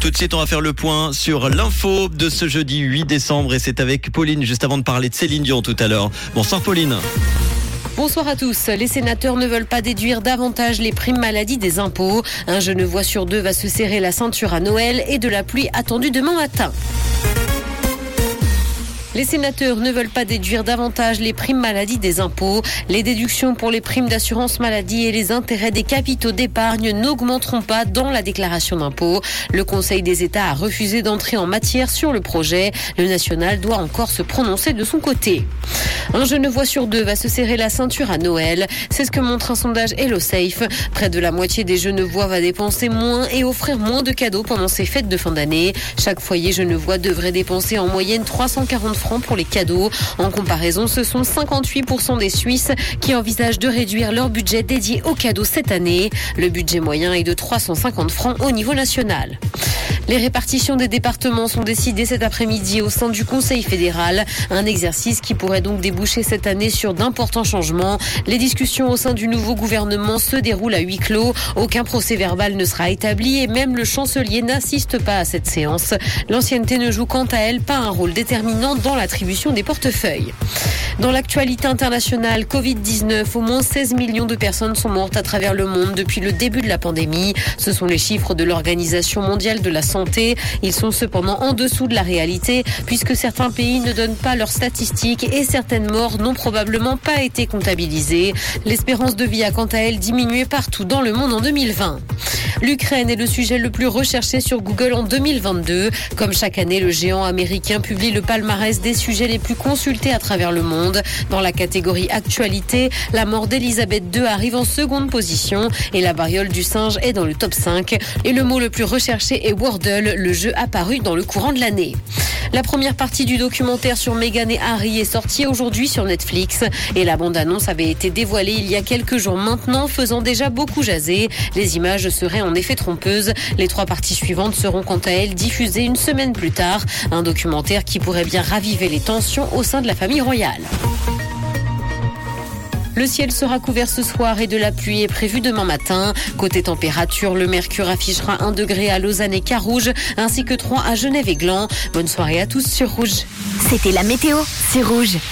Tout de suite, on va faire le point sur l'info de ce jeudi 8 décembre et c'est avec Pauline juste avant de parler de Céline Dion tout à l'heure. Bonsoir Pauline. Bonsoir à tous. Les sénateurs ne veulent pas déduire davantage les primes maladie des impôts. Un genevois sur deux va se serrer la ceinture à Noël et de la pluie attendue demain matin. Les sénateurs ne veulent pas déduire davantage les primes maladie des impôts. Les déductions pour les primes d'assurance maladie et les intérêts des capitaux d'épargne n'augmenteront pas dans la déclaration d'impôt. Le Conseil des États a refusé d'entrer en matière sur le projet. Le national doit encore se prononcer de son côté. Un Genevois sur deux va se serrer la ceinture à Noël. C'est ce que montre un sondage HelloSafe. Près de la moitié des Genevois va dépenser moins et offrir moins de cadeaux pendant ces fêtes de fin d'année. Chaque foyer Genevois devrait dépenser en moyenne 340 francs pour les cadeaux. En comparaison, ce sont 58% des Suisses qui envisagent de réduire leur budget dédié aux cadeaux cette année. Le budget moyen est de 350 francs au niveau national. Les répartitions des départements sont décidées cet après-midi au sein du Conseil fédéral. Un exercice qui pourrait donc déboucher cette année sur d'importants changements. Les discussions au sein du nouveau gouvernement se déroulent à huis clos. Aucun procès verbal ne sera établi et même le chancelier n'assiste pas à cette séance. L'ancienneté ne joue quant à elle pas un rôle déterminant dans l'attribution des portefeuilles. Dans l'actualité internationale, Covid-19, au moins 16 millions de personnes sont mortes à travers le monde depuis le début de la pandémie. Ce sont les chiffres de l'Organisation mondiale de la santé Ils sont cependant en dessous de la réalité puisque certains pays ne donnent pas leurs statistiques et certaines morts n'ont probablement pas été comptabilisées. L'espérance de vie a quant à elle diminué partout dans le monde en 2020. L'Ukraine est le sujet le plus recherché sur Google en 2022. Comme chaque année, le géant américain publie le palmarès des sujets les plus consultés à travers le monde. Dans la catégorie actualité, la mort d'Elisabeth II arrive en seconde position et la variole du singe est dans le top 5. Et le mot le plus recherché est Wordle, le jeu apparu dans le courant de l'année. La première partie du documentaire sur Meghan et Harry est sortie aujourd'hui sur Netflix et la bande-annonce avait été dévoilée il y a quelques jours maintenant, faisant déjà beaucoup jaser. Les images seraient en effet trompeuses. Les trois parties suivantes seront quant à elles diffusées une semaine plus tard. Un documentaire qui pourrait bien raviver les tensions au sein de la famille royale. Le ciel sera couvert ce soir et de la pluie est prévue demain matin. Côté température, le mercure affichera 1 degré à Lausanne et Carouge, ainsi que 3 à Genève et Gland. Bonne soirée à tous sur Rouge. C'était la météo, c'est Rouge.